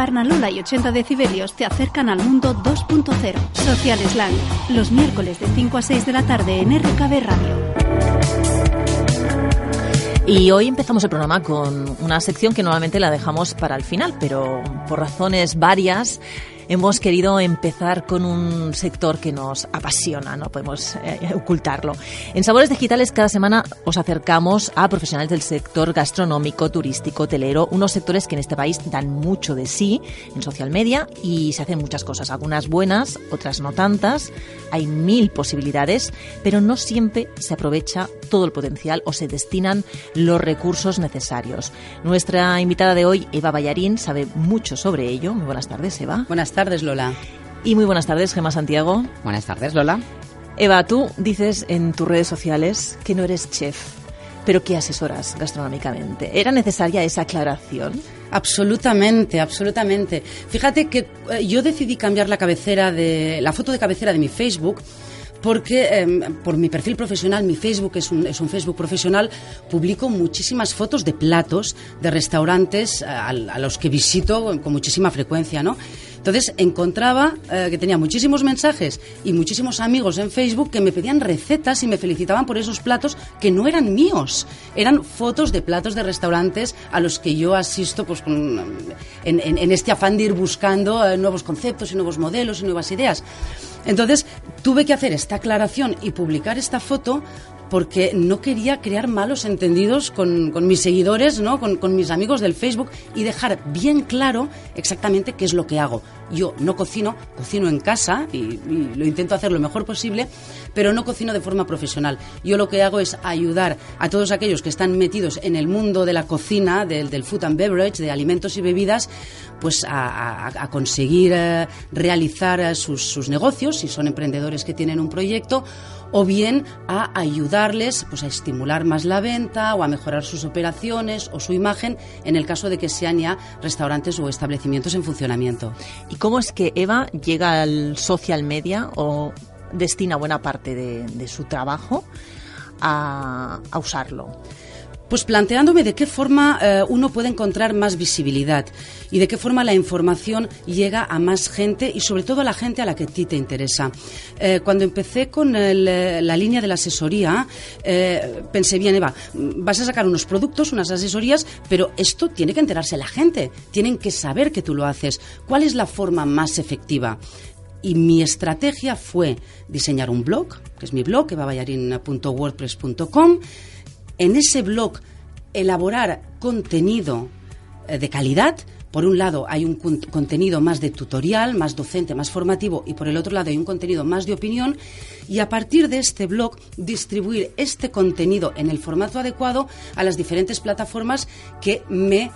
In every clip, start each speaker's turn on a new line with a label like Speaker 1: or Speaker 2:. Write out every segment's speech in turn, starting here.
Speaker 1: Barnalola y 80 decibelios te acercan al mundo 2.0. Social Slang, los miércoles de 5 a 6 de la tarde en RKB Radio.
Speaker 2: Y hoy empezamos el programa con una sección que normalmente la dejamos para el final, pero por razones varias hemos querido empezar con un sector que nos apasiona, no podemos eh, ocultarlo. En Sabores Digitales cada semana os acercamos a profesionales del sector gastronómico, turístico, hotelero, unos sectores que en este país dan mucho de sí en social media y se hacen muchas cosas, algunas buenas, otras no tantas. Hay mil posibilidades, pero no siempre se aprovecha todo el potencial o se destinan los recursos necesarios. Nuestra invitada de hoy, Eva Ballarín, sabe mucho sobre ello. Muy buenas tardes, Eva.
Speaker 3: Buenas Lola.
Speaker 2: Y muy buenas tardes, Gemma Santiago.
Speaker 4: Buenas tardes, Lola.
Speaker 2: Eva, tú dices en tus redes sociales que no eres chef, pero que asesoras gastronómicamente. ¿Era necesaria esa aclaración?
Speaker 3: Absolutamente, absolutamente. Fíjate que eh, yo decidí cambiar la cabecera de la foto de cabecera de mi Facebook porque eh, por mi perfil profesional, mi Facebook es un, es un, Facebook profesional, publico muchísimas fotos de platos de restaurantes a, a los que visito con muchísima frecuencia, ¿no? Entonces encontraba eh, que tenía muchísimos mensajes y muchísimos amigos en Facebook que me pedían recetas y me felicitaban por esos platos que no eran míos, eran fotos de platos de restaurantes a los que yo asisto pues, con, en, este afán de ir buscando eh, nuevos conceptos y nuevos modelos y nuevas ideas. Entonces tuve que hacer esta aclaración y publicar esta foto porque no quería crear malos entendidos con, con mis seguidores, ¿no? Con, con, mis amigos del Facebook y dejar bien claro exactamente qué es lo que hago. Yo no cocino, cocino en casa y, y, lo intento hacer lo mejor posible, pero no cocino de forma profesional. Yo lo que hago es ayudar a todos aquellos que están metidos en el mundo de la cocina, del, food and beverage, de alimentos y bebidas, pues a, conseguir uh, realizar uh, sus, sus negocios, si son emprendedores que tienen un proyecto, o bien a ayudarles pues, a estimular más la venta o a mejorar sus operaciones o su imagen en el caso de que sean ya restaurantes o establecimientos en funcionamiento.
Speaker 2: ¿Y cómo es que Eva llega al social media o destina buena parte de, su trabajo a usarlo?
Speaker 3: Pues planteándome de qué forma eh, uno puede encontrar más visibilidad y de qué forma la información llega a más gente y sobre todo a la gente a la que a ti te interesa. Eh, cuando empecé con eh, la línea de la asesoría, pensé bien, Eva, vas a sacar unos productos, unas asesorías, pero esto tiene que enterarse la gente, tienen que saber que tú lo haces. ¿Cuál es la forma más efectiva? y mi estrategia fue diseñar un blog, que es mi blog, evaballarin.wordpress.com. En ese blog elaborar contenido eh, de calidad. Por un lado hay un contenido más de tutorial, más docente, más formativo y por el otro lado hay un contenido más de opinión y a partir de este blog distribuir este contenido en el formato adecuado a las diferentes plataformas que me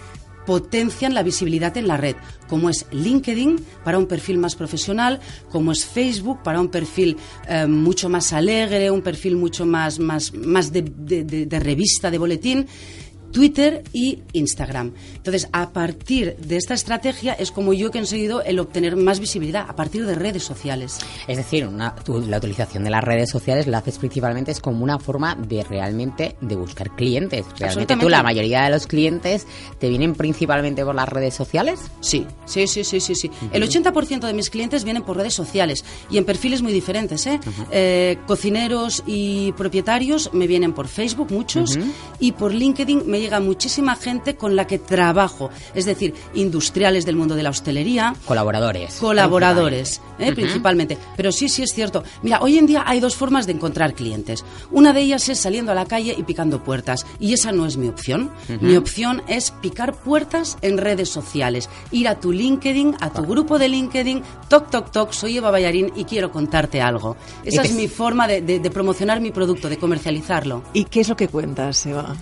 Speaker 3: potencian la visibilidad en la red, como es LinkedIn para un perfil más profesional, como es Facebook para un perfil eh, mucho más alegre, un perfil mucho más, más, más de, de, de, de revista, de boletín. Twitter y Instagram. Entonces, a partir de esta estrategia es como yo he conseguido el obtener más visibilidad a partir de redes sociales.
Speaker 4: Es decir, una, tu, la utilización de las redes sociales la haces principalmente es como una forma de realmente de buscar clientes. Realmente tú, la mayoría de los clientes te vienen principalmente por las redes sociales.
Speaker 3: Sí, sí, sí, sí, sí. sí. Uh -huh. El 80% de mis clientes vienen por redes sociales y en perfiles muy diferentes. ¿eh? Uh -huh. eh, cocineros y propietarios me vienen por Facebook, muchos, uh -huh. y por LinkedIn me llega muchísima gente con la que trabajo, es decir, industriales del mundo de la hostelería.
Speaker 4: Colaboradores.
Speaker 3: Colaboradores, ¿eh? uh -huh. principalmente. Pero sí, sí es cierto. Mira, hoy en día hay dos formas de encontrar clientes. Una de ellas es saliendo a la calle y picando puertas. Y esa no es mi opción. Uh -huh. Mi opción es picar puertas en redes sociales. Ir a tu LinkedIn, a tu grupo de LinkedIn, toc, toc, toc, soy Eva Ballarín y quiero contarte algo. Esa es mi forma de, de, de promocionar mi producto, de comercializarlo.
Speaker 2: ¿Y qué es lo que cuentas, Eva?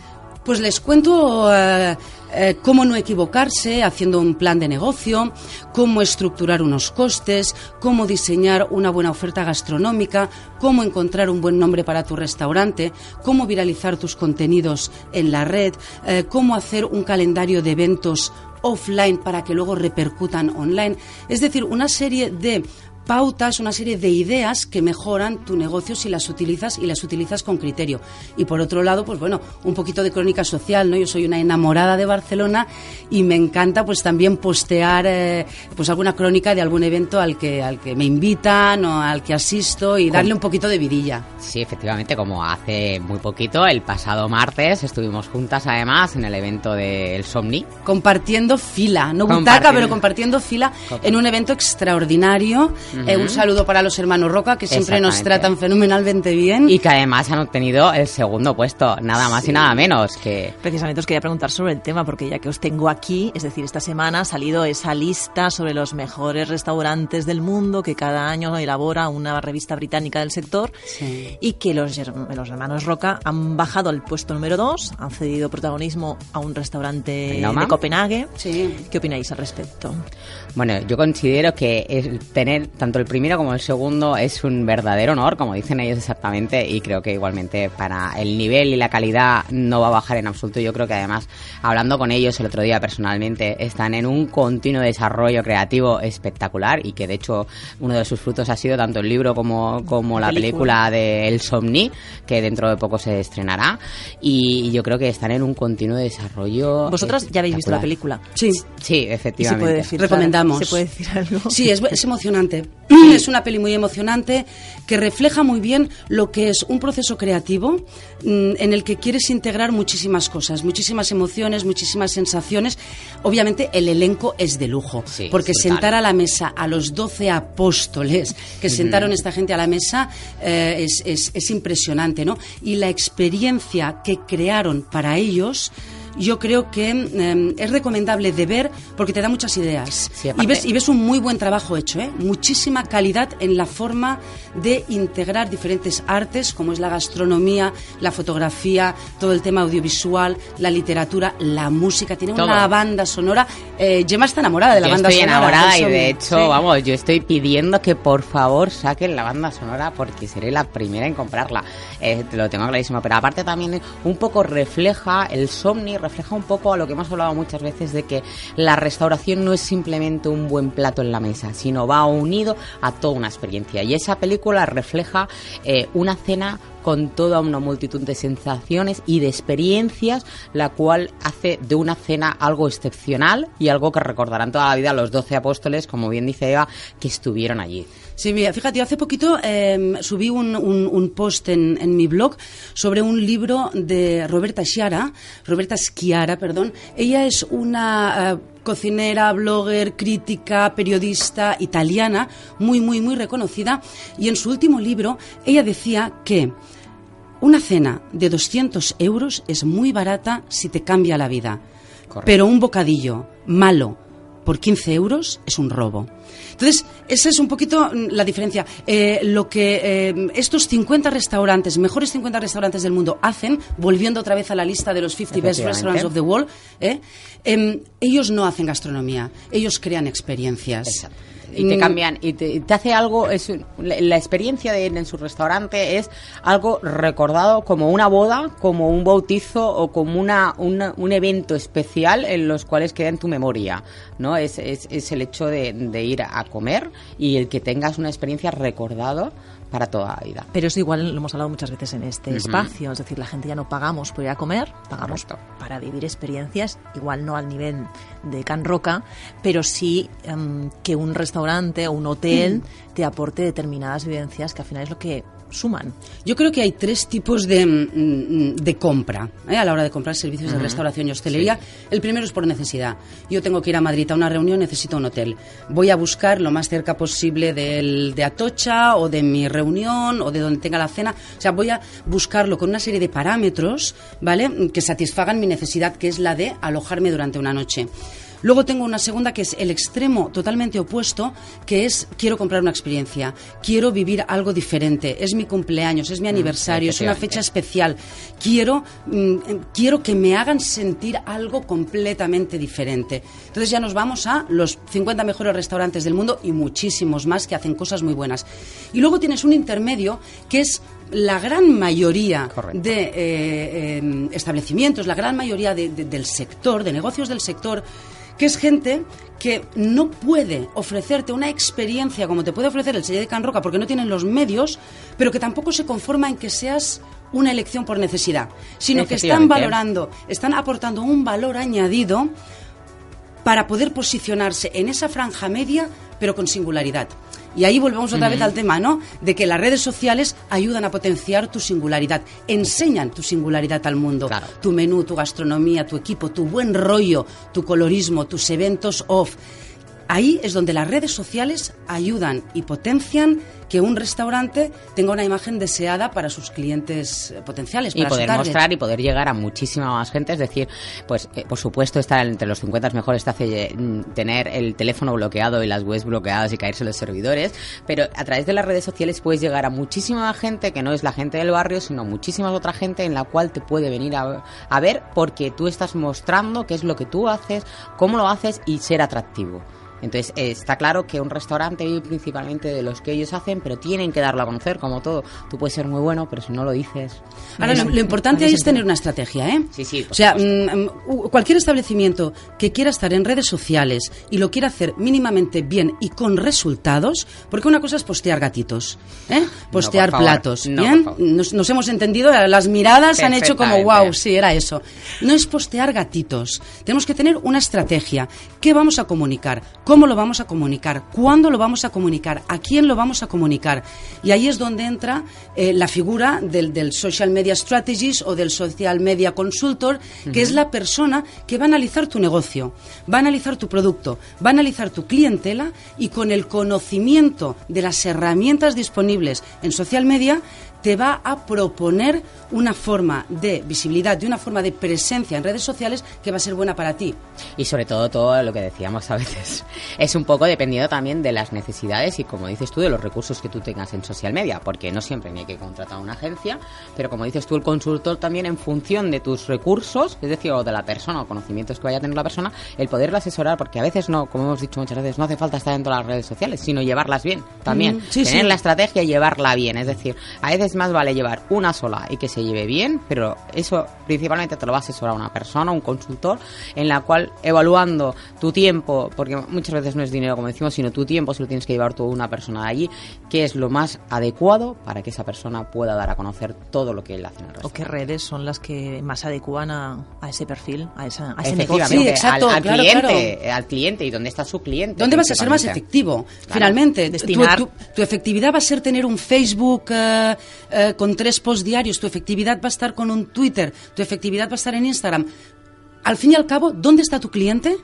Speaker 3: Pues les cuento eh, eh, cómo no equivocarse haciendo un plan de negocio, cómo estructurar unos costes, cómo diseñar una buena oferta gastronómica, cómo encontrar un buen nombre para tu restaurante, cómo viralizar tus contenidos en la red, eh, cómo hacer un calendario de eventos offline para que luego repercutan online. Es decir, una serie de pautas, una serie de ideas que mejoran tu negocio si las utilizas y las utilizas con criterio. Y por otro lado, pues bueno, un poquito de crónica social, ¿no? Yo soy una enamorada de Barcelona y me encanta pues también postear eh, pues alguna crónica de algún evento al que al que me invitan o al que asisto y darle un poquito de vidilla.
Speaker 4: Sí, efectivamente, como hace muy poquito, el pasado martes estuvimos juntas además en el evento del Somni.
Speaker 3: Compartiendo fila, no butaca, pero compartiendo fila en un evento extraordinario eh, un saludo para los hermanos Roca, que siempre nos tratan fenomenalmente bien.
Speaker 4: Y que además han obtenido el segundo puesto, nada más y nada menos. que
Speaker 2: Precisamente os quería preguntar sobre el tema, porque ya que os tengo aquí, es decir, esta semana ha salido esa lista sobre los mejores restaurantes del mundo que cada año elabora una revista británica del sector y que los, los hermanos Roca han bajado al puesto número 2, han cedido protagonismo a un restaurante de Copenhague. ¿Qué opináis al respecto?
Speaker 4: Bueno, yo considero que el tener tanto el primero como el segundo es un verdadero honor, como dicen ellos exactamente, y creo que igualmente para el nivel y la calidad no va a bajar en absoluto. Yo creo que además, hablando con ellos el otro día personalmente, están en un continuo desarrollo creativo espectacular y que de hecho uno de sus frutos ha sido tanto el libro como, como la película, de El Somni, que dentro de poco se estrenará, y yo creo que están en un continuo desarrollo.
Speaker 2: ¿Vosotras ya habéis visto la película?
Speaker 3: Sí,
Speaker 4: sí, efectivamente.
Speaker 2: Se puede decir,
Speaker 3: Recomendamos.
Speaker 2: ¿Se puede decir algo?
Speaker 3: Sí, es, es emocionante. Es una peli muy emocionante que refleja muy bien lo que es un proceso creativo mm, en el que quieres integrar muchísimas cosas, muchísimas emociones, muchísimas sensaciones. Obviamente el elenco es de lujo, porque sentar a la mesa a los doce apóstoles que sentaron esta gente a la mesa eh, es, es, es impresionante, ¿no? Y la experiencia que crearon para ellos yo creo que em, es recomendable de ver porque te da muchas ideas. y, ves, y ves un muy buen trabajo hecho, ¿eh? muchísima calidad en la forma de integrar diferentes artes, como es la gastronomía, la fotografía, todo el tema audiovisual, la literatura, la música. Tiene una banda sonora. Eh, Gemma está enamorada de la banda
Speaker 4: sonora.
Speaker 3: Estoy
Speaker 4: enamorada y de hecho, vamos, yo estoy pidiendo que por favor saquen la banda sonora porque seré la primera en comprarla. Eh, te lo tengo clarísimo. Pero aparte también un poco refleja el Somni refleja un poco a lo que hemos hablado muchas veces de que la restauración no es simplemente un buen plato en la mesa, sino va unido a toda una experiencia. Y esa película refleja eh, una cena con toda una multitud de sensaciones y de experiencias, la cual hace de una cena algo excepcional y algo que recordarán toda la vida los doce apóstoles, como bien dice Eva, que estuvieron allí.
Speaker 3: Sí, mira, fíjate, hace poquito em, subí un, post en, en, mi blog sobre un libro de Roberta Schiara, Roberta Schiara, perdón. Ella es una eh, cocinera, blogger, crítica, periodista italiana, muy, muy, muy reconocida. Y en su último libro, ella decía que una cena de 200 euros es muy barata si te cambia la vida. Pero un bocadillo malo por 15 euros es un robo. Entonces, esa es un poquito mm, la diferencia. Eh, lo que eh, estos 50 restaurantes, mejores 50 restaurantes del mundo, hacen, volviendo otra vez a la lista de los 50 Best Restaurants of the World, eh, em, ellos no hacen gastronomía, ellos crean experiencias.
Speaker 4: Y te mm. cambian y te, hace algo es la, experiencia de en su restaurante es algo recordado como una boda como un bautizo o como una, un evento especial en los cuales queda en tu memoria no es, es, es el hecho de, de, ir a comer y el que tengas una experiencia recordado para toda la vida.
Speaker 2: Pero eso igual lo hemos hablado muchas veces en este espacio, es decir, la gente ya no pagamos por ir a comer, pagamos para vivir experiencias, igual no al nivel de Can Roca, pero sí em, que un restaurante o un hotel mm. te aporte determinadas vivencias que al final es lo que suman?
Speaker 3: Yo creo que hay tres tipos de, mm, de compra ¿eh? a la hora de comprar servicios de restauración y hostelería. El primero es por necesidad. Yo tengo que ir a Madrid a una reunión, necesito un hotel. Voy a buscar lo más cerca posible del, de Atocha o de mi reunión o de donde tenga la cena. O sea, voy a buscarlo con una serie de parámetros, ¿vale? Que satisfagan mi necesidad, que es la de alojarme durante una noche. Luego tengo una segunda que es el extremo totalmente opuesto, que es quiero comprar una experiencia, quiero vivir algo diferente, es mi cumpleaños, es mi mm, aniversario, es una fecha especial, quiero, mm, quiero que me hagan sentir algo completamente diferente. Entonces ya nos vamos a los 50 mejores restaurantes del mundo y muchísimos más que hacen cosas muy buenas. Y luego tienes un intermedio que es la gran mayoría de eh, em, establecimientos, la gran mayoría del sector, de negocios del sector, que es gente que no puede ofrecerte una experiencia como te puede ofrecer el sello de Can Roca porque no tienen los medios, pero que tampoco se conforma en que seas una elección por necesidad, sino que están valorando, están aportando un valor añadido para poder posicionarse en esa franja media, pero con singularidad. Y ahí volvemos otra vez al tema, ¿no? De que las redes sociales ayudan a potenciar tu singularidad, enseñan tu singularidad al mundo. Tu menú, tu gastronomía, tu equipo, tu buen rollo, tu colorismo, tus eventos off. Ahí es donde las redes sociales ayudan y potencian que un restaurante tenga una imagen deseada para sus clientes eh, potenciales.
Speaker 4: y poder mostrar y poder llegar a muchísima más gente. Es decir, pues eh, por supuesto estar entre los 50 mejores te hace mm, tener el teléfono bloqueado y las webs bloqueadas y caerse los servidores, pero a través de las redes sociales puedes llegar a muchísima gente que no es la gente del barrio, sino muchísima otra gente en la cual te puede venir a, a ver porque tú estás mostrando qué es lo que tú haces, cómo lo haces y ser atractivo. Entonces, eh, está claro que un restaurante vive principalmente de los que ellos hacen, pero tienen que darlo a conocer, como todo. Tú puedes ser muy bueno, pero si no lo dices.
Speaker 3: Ahora, lo, importante ahí es tener una estrategia, ¿eh?
Speaker 4: Sí, sí.
Speaker 3: O sea, mm, mm, cualquier establecimiento que quiera estar en redes sociales y lo quiera hacer mínimamente bien y con resultados, porque una cosa es postear gatitos, ¿eh? Postear platos, ¿bien? Nos, hemos entendido, las miradas han hecho como, wow, sí, era eso. No es postear gatitos. Tenemos que tener una estrategia. ¿Qué vamos a comunicar? ¿Cómo lo vamos a comunicar? ¿Cuándo lo vamos a comunicar? ¿A quién lo vamos a comunicar? Y ahí es donde entra eh, la figura del, Social Media Strategist o del Social Media Consultor, que es la persona que va a analizar tu negocio, va a analizar tu producto, va a analizar tu clientela y con el conocimiento de las herramientas disponibles en social media te va a proponer una forma de visibilidad, de una forma de presencia en redes sociales que va a ser buena para ti.
Speaker 4: Y sobre todo todo lo que decíamos a veces es un poco dependiendo también de las necesidades y como dices tú de los recursos que tú tengas en social media, porque no siempre hay que contratar una agencia, pero como dices tú el consultor también en función de tus recursos, es decir, o de la persona o conocimientos que vaya a tener la persona, el poderla asesorar, porque a veces no, como hemos dicho muchas veces, no hace falta estar dentro de las redes sociales, sino llevarlas bien también, tener la estrategia y llevarla bien, es decir, a veces más vale llevar una sola y que se lleve bien, pero eso principalmente te lo va a asesorar una persona, un consultor, en la cual evaluando tu tiempo, porque muchas veces no es dinero como decimos, sino tu tiempo, si lo tienes que llevar tú una persona de allí, que es lo más adecuado para que esa persona pueda dar a conocer todo lo que él hace en el
Speaker 2: ¿O qué redes son las que más adecuan a, ese perfil, a, esa, ese negocio?
Speaker 3: exacto,
Speaker 4: al, cliente, al cliente y dónde está su cliente.
Speaker 3: ¿Dónde vas a ser más efectivo? Finalmente, tu, efectividad va a ser tener un Facebook eh, eh, con tres posts diarios, tu efectividad va a estar con un Twitter, tu efectividad va a estar en Instagram. Al fin y al cabo, ¿dónde está tu cliente?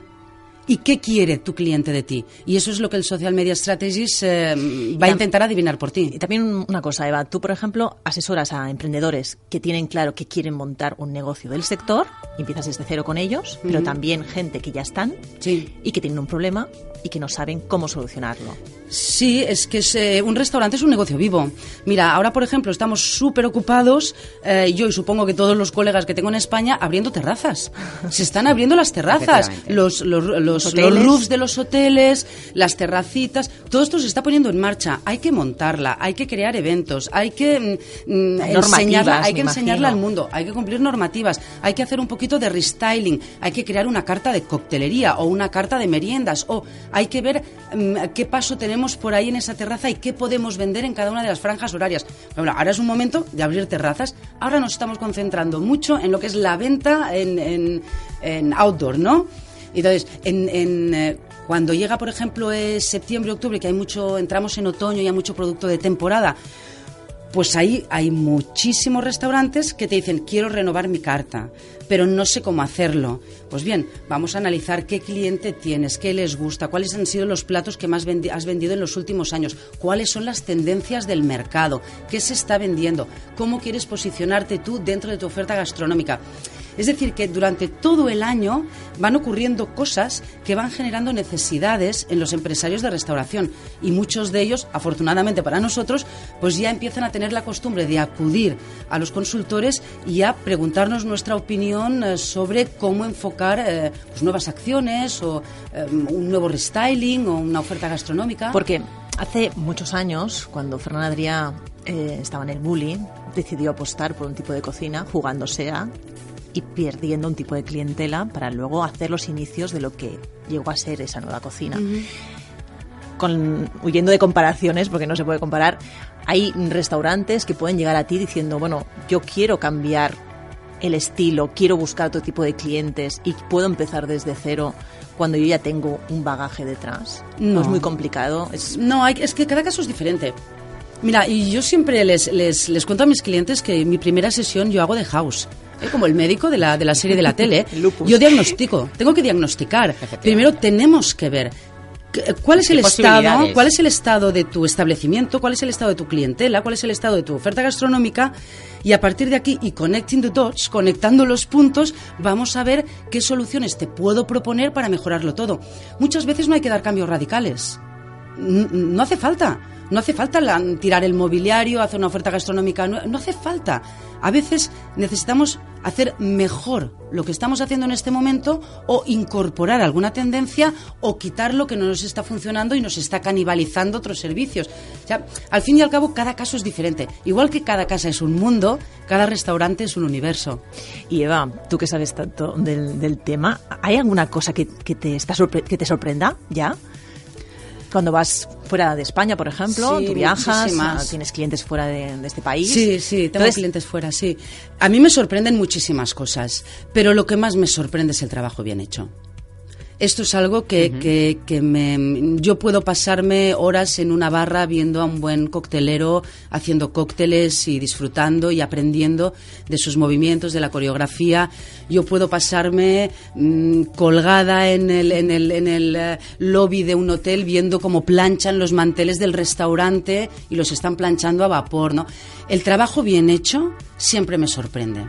Speaker 3: y qué quiere tu cliente de ti. Y eso es lo que el Social Media Strategist eh, va a intentar adivinar por ti.
Speaker 2: Y también una cosa, Eva, tú, por ejemplo, asesoras a emprendedores que tienen claro que quieren montar un negocio del sector, empiezas desde cero con ellos, pero también gente que ya están y que tienen un problema y que no saben cómo solucionarlo.
Speaker 3: Sí, es que eh, un restaurante es un negocio vivo. Mira, ahora, por ejemplo, estamos súper ocupados, eh, yo y supongo que todos los colegas que tengo en España, abriendo terrazas. Se están abriendo las terrazas, los, los, los, roofs de los hoteles, las terracitas, todo esto se está poniendo en marcha. Hay que montarla, hay que crear eventos, hay que mm, mm, enseñarla, hay que enseñarla al mundo, hay que cumplir normativas, hay que hacer un poquito de restyling, hay que crear una carta de coctelería o una carta de meriendas o hay que ver mm, qué paso tenemos por ahí en esa terraza y qué podemos vender en cada una de las franjas horarias. ahora es un momento de abrir terrazas. Ahora nos estamos concentrando mucho en lo que es la venta en, outdoor, ¿no? Entonces, en, eh, cuando llega, por ejemplo, es septiembre, octubre, que hay mucho, entramos en otoño y hay mucho producto de temporada, pues ahí hay muchísimos restaurantes que te dicen, quiero renovar mi carta, pero no sé cómo hacerlo. Pues bien, vamos a analizar qué cliente tienes, qué les gusta, cuáles han sido los platos que más has vendido en los últimos años, cuáles son las tendencias del mercado, qué se está vendiendo, cómo quieres posicionarte tú dentro de tu oferta gastronómica. Es decir, que durante todo el año van ocurriendo cosas que van generando necesidades en los empresarios de restauración y muchos de ellos, afortunadamente para nosotros, pues ya empiezan a tener la costumbre de acudir a los consultores y a preguntarnos nuestra opinión eh, sobre cómo enfocar eh, pues nuevas acciones o eh, un nuevo restyling o una oferta gastronómica.
Speaker 2: Porque hace muchos años, cuando Fernanda Adrià estaba en el bullying, decidió apostar por un tipo de cocina jugándose a y perdiendo un tipo de clientela para luego hacer los inicios de lo que llegó a ser esa nueva cocina. Con, huyendo de comparaciones, porque no se puede comparar, hay restaurantes que pueden llegar a ti diciendo, bueno, yo quiero cambiar el estilo, quiero buscar otro tipo de clientes y puedo empezar desde cero cuando yo ya tengo un bagaje detrás. No, es muy complicado. Es...
Speaker 3: No, hay, es que cada caso es diferente. Mira, y yo siempre les, les, les cuento a mis clientes que mi primera sesión yo hago de house. ¿Eh? Como el médico de la, de la serie de la tele. yo diagnostico, tengo que diagnosticar. Primero tenemos que ver ¿Cuál es el estado? ¿Cuál es el estado de tu establecimiento? ¿Cuál es el estado de tu clientela? ¿Cuál es el estado de tu oferta gastronómica? Y a partir de aquí y connecting the dots, conectando los puntos, vamos a ver qué soluciones te puedo proponer para mejorarlo todo. Muchas veces no hay que dar cambios radicales. No hace falta. No hace falta tirar el mobiliario, hacer una oferta gastronómica, no, hace falta. A veces necesitamos hacer mejor lo que estamos haciendo en este momento o incorporar alguna tendencia o quitar lo que no nos está funcionando y nos está canibalizando otros servicios. Al fin y al cabo, cada caso es diferente. Igual que cada casa es un mundo, cada restaurante es un universo.
Speaker 2: Y Eva, tú que sabes tanto del, tema, ¿hay alguna cosa que, te, está que te sorprenda ya? Cuando vas fuera de España, por ejemplo, tú viajas, tienes clientes fuera de, este país.
Speaker 3: Sí, sí, tengo clientes fuera, sí. A mí me sorprenden muchísimas cosas, pero lo que más me sorprende es el trabajo bien hecho. Esto es algo que, que, me, yo puedo pasarme horas en una barra viendo a un buen coctelero haciendo cócteles y disfrutando y aprendiendo de sus movimientos, de la coreografía. Yo puedo pasarme mm, colgada en el, en el, en el eh, lobby de un hotel viendo cómo planchan los manteles del restaurante y los están planchando a vapor. ¿no? El trabajo bien hecho siempre me sorprende.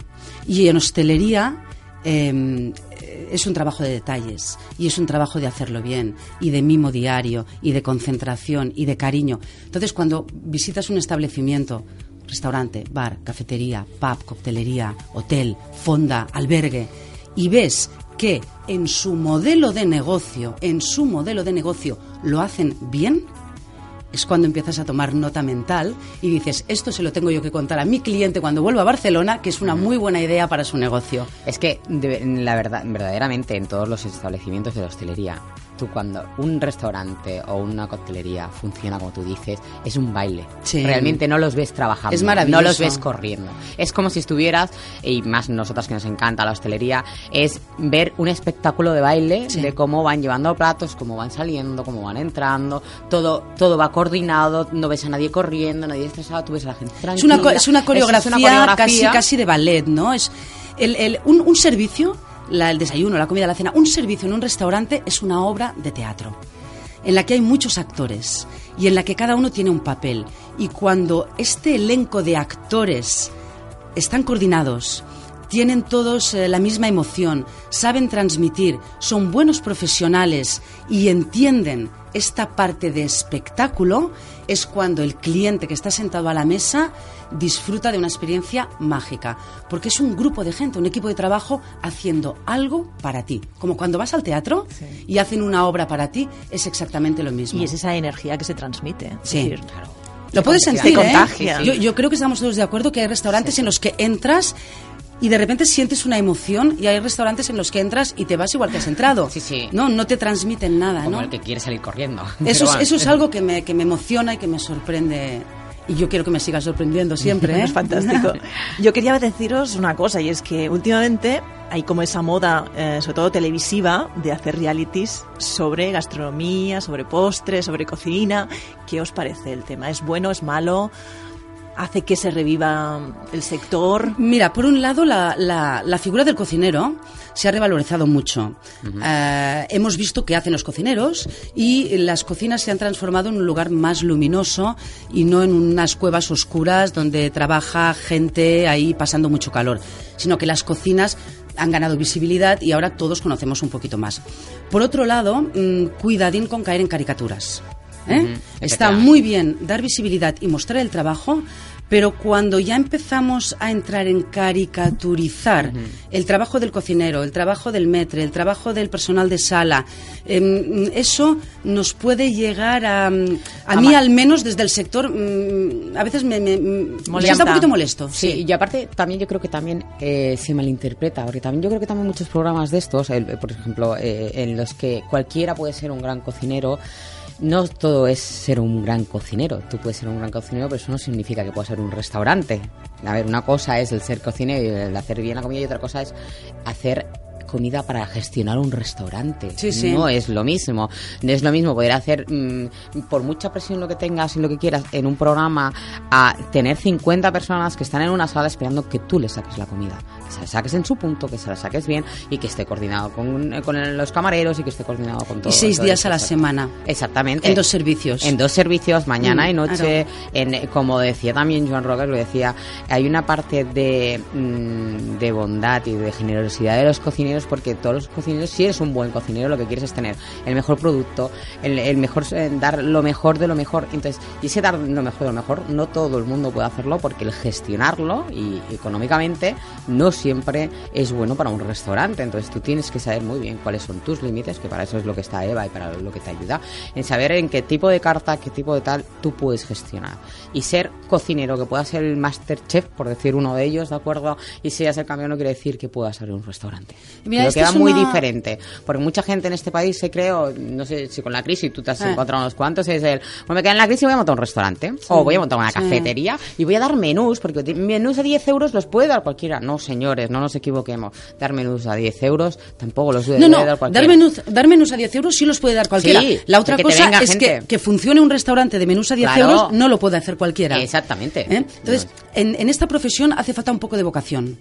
Speaker 3: Y en hostelería Em, es un trabajo de detalles y es un trabajo de hacerlo bien y de mimo diario y de concentración y de cariño. Entonces, cuando visitas un establecimiento, restaurante, bar, cafetería, pub, coctelería, hotel, fonda, albergue, y ves que en su modelo de negocio, en su modelo de negocio, lo hacen bien, es cuando empiezas a tomar nota mental y dices, esto se lo tengo yo que contar a mi cliente cuando vuelva a Barcelona, que es una muy buena idea para su negocio.
Speaker 4: Es que, la verdad, verdaderamente, en todos los establecimientos de la hostelería, tú cuando un restaurante o una coctelería funciona como tú dices, es un baile. Realmente no los ves trabajando.
Speaker 3: Es maravilloso.
Speaker 4: No los ves corriendo. Es como si estuvieras, y más nosotras que nos encanta la hostelería, es ver un espectáculo de baile de cómo van llevando platos, cómo van saliendo, cómo van entrando. Todo, todo va coordinado, no ves a nadie corriendo, nadie estresado, tú ves a la gente tranquila.
Speaker 3: Es una, es una, coreografía, Casi, casi de ballet, ¿no? Es el, el, un, un servicio el desayuno, la comida, la cena, un servicio en un restaurante es una obra de teatro en la que hay muchos actores y en la que cada uno tiene un papel. Y cuando este elenco de actores están coordinados, tienen todos eh, la misma emoción, saben transmitir, son buenos profesionales y entienden esta parte de espectáculo, es cuando el cliente que está sentado a la mesa disfruta de una experiencia mágica, porque es un grupo de gente, un equipo de trabajo haciendo algo para ti. Como cuando vas al teatro y hacen una obra para ti, es exactamente lo mismo.
Speaker 2: Y es esa energía que se transmite.
Speaker 3: Sí, claro. Lo puedes sentir, ¿eh? Yo, yo, creo que estamos todos de acuerdo que hay restaurantes en los que entras y de repente sientes una emoción y hay restaurantes en los que entras y te vas igual que has entrado.
Speaker 4: Sí, sí.
Speaker 3: No, no te transmiten nada,
Speaker 4: Como
Speaker 3: ¿no?
Speaker 4: el que quiere salir corriendo.
Speaker 3: Eso, es, eso es algo que me, que me emociona y que me sorprende y yo quiero que me siga sorprendiendo siempre. ¿eh?
Speaker 2: es fantástico. Yo quería deciros una cosa y es que últimamente hay como esa moda, eh, sobre todo televisiva, de hacer realities sobre gastronomía, sobre postres, sobre cocina. ¿Qué os parece el tema? ¿Es bueno? ¿Es malo? Hace que se reviva el sector?
Speaker 3: Mira, por un lado, la, la, figura del cocinero se ha revalorizado mucho. Eh, hemos visto qué hacen los cocineros y las cocinas se han transformado en un lugar más luminoso y no en unas cuevas oscuras donde trabaja gente ahí pasando mucho calor, sino que las cocinas han ganado visibilidad y ahora todos conocemos un poquito más. Por otro lado, mm, cuidadín con caer en caricaturas. ¿Eh? Está muy bien dar visibilidad y mostrar el trabajo, Pero cuando ya empezamos a entrar en caricaturizar el trabajo del cocinero, el trabajo del metre, el trabajo del personal de sala, em, eso nos puede llegar a, a mí al menos desde el sector, mm, a veces me, me, me está un poquito molesto.
Speaker 4: Sí, y aparte también yo creo que también eh, se malinterpreta, porque también yo creo que también muchos programas de estos, el- por ejemplo, eh, en los que cualquiera puede ser un gran cocinero, no todo es ser un gran cocinero. Tú puedes ser un gran cocinero, pero eso no significa que puedas ser un restaurante. A ver, una cosa es el ser cocinero y el hacer bien la comida y otra cosa es hacer comida para gestionar un restaurante.
Speaker 3: Sí, sí.
Speaker 4: No es lo mismo. No es lo mismo poder hacer, mm, por mucha presión lo que tengas y lo que quieras, en un programa, a tener 50 personas que están en una sala esperando que tú les saques la comida. Que se la saques en su punto, que se la saques bien y que esté coordinado con, con el- los camareros y que esté coordinado con todo.
Speaker 3: Y seis
Speaker 4: todo
Speaker 3: días a la semana.
Speaker 4: Exactamente.
Speaker 3: En dos servicios.
Speaker 4: En dos servicios, mañana
Speaker 3: Mm,
Speaker 4: y noche.
Speaker 3: claro.
Speaker 4: En, como decía también Joan Rogas, lo decía, hay una parte de, mm, de bondad y de generosidad de los cocineros, porque todos los cocineros, si eres un buen cocinero, lo que quieres es tener el mejor producto, el, el mejor, eh, dar lo mejor de lo mejor. Entonces, y ese dar lo mejor de lo mejor, no todo el mundo puede hacerlo, porque el gestionarlo y económicamente no siempre es bueno para un restaurante. Entonces, tú tienes que saber muy bien cuáles son tus límites, que para eso es lo que está Eva y para lo que te ayuda, en saber en qué tipo de carta, qué tipo de tal tú puedes gestionar. Y ser cocinero, que pueda ser el master chef, por decir uno de ellos, ¿de acuerdo? Y si ya ser campeón no quiere decir que puedas abrir un restaurante.
Speaker 3: Mira,
Speaker 4: Creo que va
Speaker 3: es
Speaker 4: muy
Speaker 3: una-
Speaker 4: diferente. Porque mucha gente en este país se creó, no sé si con la crisis tú te has
Speaker 3: Ah.
Speaker 4: encontrado unos cuantos, es el, bueno, me queda en la crisis y voy a montar un restaurante. O voy a montar una
Speaker 3: sí.
Speaker 4: cafetería y voy a dar menús, porque menús a 10 euros los puede dar cualquiera. No, señores, no nos equivoquemos. Dar menús a 10 euros tampoco los debe
Speaker 3: No, no,
Speaker 4: dar
Speaker 3: dar
Speaker 4: cualquiera.
Speaker 3: menús, dar menús a 10 euros sí los puede dar cualquiera.
Speaker 4: Sí,
Speaker 3: la otra cosa es que, que funcione un restaurante de menús a 10
Speaker 4: Claro.
Speaker 3: euros no lo puede hacer cualquiera.
Speaker 4: Exactamente.
Speaker 3: ¿Eh? Entonces, en, en esta profesión hace falta un poco de vocación.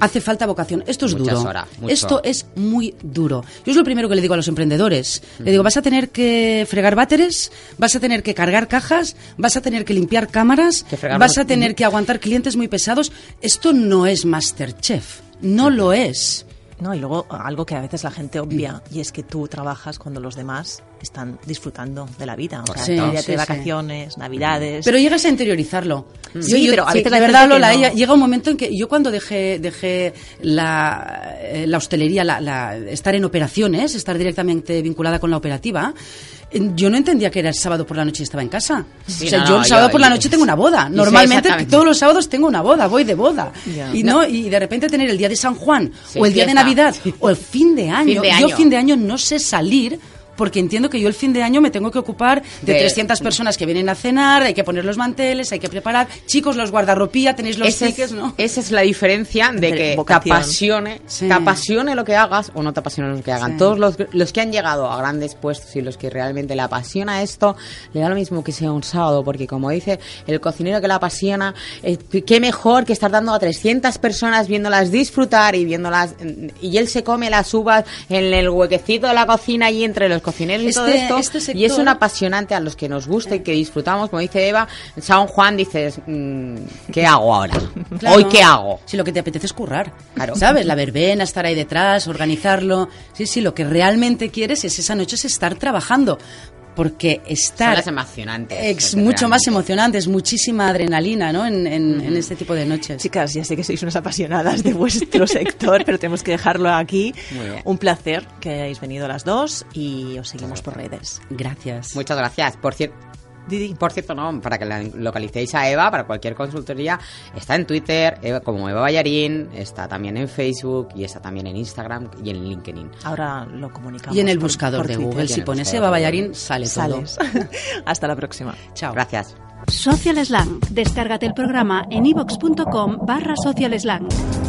Speaker 3: Hace falta vocación. Esto es
Speaker 4: Muchas
Speaker 3: duro.
Speaker 4: horas.
Speaker 3: Esto es muy duro. Yo es lo primero que le digo a los emprendedores. Le digo, vas a tener que fregar váteres, vas a tener que cargar cajas, vas a tener que limpiar cámaras,
Speaker 4: Que fregar
Speaker 3: vas a tener que aguantar clientes muy pesados. Esto no es Masterchef. No lo es.
Speaker 2: No, y luego algo que a veces la gente obvia, y es que tú trabajas cuando los demás están disfrutando de la vida. O sea,
Speaker 3: Sí,
Speaker 2: de
Speaker 3: sí.
Speaker 2: vacaciones, navidades.
Speaker 3: Pero llegas a interiorizarlo.
Speaker 2: Sí, pero a veces
Speaker 3: de
Speaker 2: la
Speaker 3: verdad,
Speaker 2: no-
Speaker 3: ella- llega un momento en que yo cuando dejé, dejé la, eh, la hostelería, la, la- estar en operaciones, estar directamente vinculada con la operativa, yo no entendía que era el sábado por la noche y estaba en casa.
Speaker 4: Sí,
Speaker 3: o sea,
Speaker 4: no,
Speaker 3: yo el sábado
Speaker 4: yo-
Speaker 3: por la
Speaker 4: yo-
Speaker 3: noche tengo una boda. Normalmente todos los sábados tengo una boda, voy de boda. Y no, y de repente tener el día de San Juan
Speaker 4: Sí,
Speaker 3: o el día de. Navidad o el fin de año.
Speaker 4: Fin de
Speaker 3: Yo
Speaker 4: año.
Speaker 3: fin de año no sé salir porque entiendo que yo el fin de año me tengo que ocupar de,
Speaker 4: De-
Speaker 3: 300 personas que vienen a cenar, hay que poner los manteles, hay que preparar. Chicos, los guardarropía, tenéis los
Speaker 4: Esa
Speaker 3: tickets,
Speaker 4: es,
Speaker 3: ¿no?
Speaker 4: esa es la diferencia de
Speaker 2: De
Speaker 4: que te apasione,
Speaker 3: Sí.
Speaker 4: te apasione lo que hagas o no te apasione lo que hagan.
Speaker 3: Sí.
Speaker 4: Todos los, los que han llegado a grandes puestos y los que realmente le apasiona esto, le da lo mismo que sea un sábado, porque como dice el cocinero que le apasiona, eh, qué mejor que estar dando a 300 personas viéndolas disfrutar y viéndolas, y él se come las uvas en el huequecito de la cocina y entre los cocineros y todo
Speaker 3: Este-
Speaker 4: esto.
Speaker 3: este
Speaker 4: Y es un apasionante a los que nos gusta y que disfrutamos, como dice Eva, en San Juan dices, mm, ¿qué hago ahora?
Speaker 3: Claro.
Speaker 4: ¿Hoy qué hago?
Speaker 3: Si lo que te apetece es currar.
Speaker 4: Claro.
Speaker 3: ¿Sabes? La verbena, estar ahí detrás, organizarlo. Sí, sí, lo que realmente quieres es esa noche es estar trabajando. Porque
Speaker 4: Son
Speaker 3: estar.
Speaker 4: las emocionantes.
Speaker 3: Es mucho más emocionante, es muchísima adrenalina, ¿no? En, en- en este tipo de noches.
Speaker 2: Chicas, ya sé que sois unas apasionadas de vuestro sector, pero tenemos que dejarlo aquí.
Speaker 4: Muy bien.
Speaker 2: Un placer que hayáis venido las dos y os seguimos por redes.
Speaker 3: Gracias.
Speaker 4: Muchas gracias. Por cierto.
Speaker 2: Didi.
Speaker 4: Por cierto, no, para que la localicéis a Eva, para cualquier consultoría, está en Twitter Eva- como Eva Ballarín, está también en Facebook y está también en Instagram y en LinkedIn.
Speaker 2: Ahora lo comunicamos.
Speaker 3: Y en el
Speaker 2: por-
Speaker 3: buscador
Speaker 2: por
Speaker 3: de
Speaker 2: Twitter.
Speaker 3: Google, si pones Eva Ballarín, sale todo.
Speaker 2: Hasta la próxima.
Speaker 3: Chao.
Speaker 4: Gracias.
Speaker 1: Social Slang. Descárgate el programa en ivox.com barra Social Slang.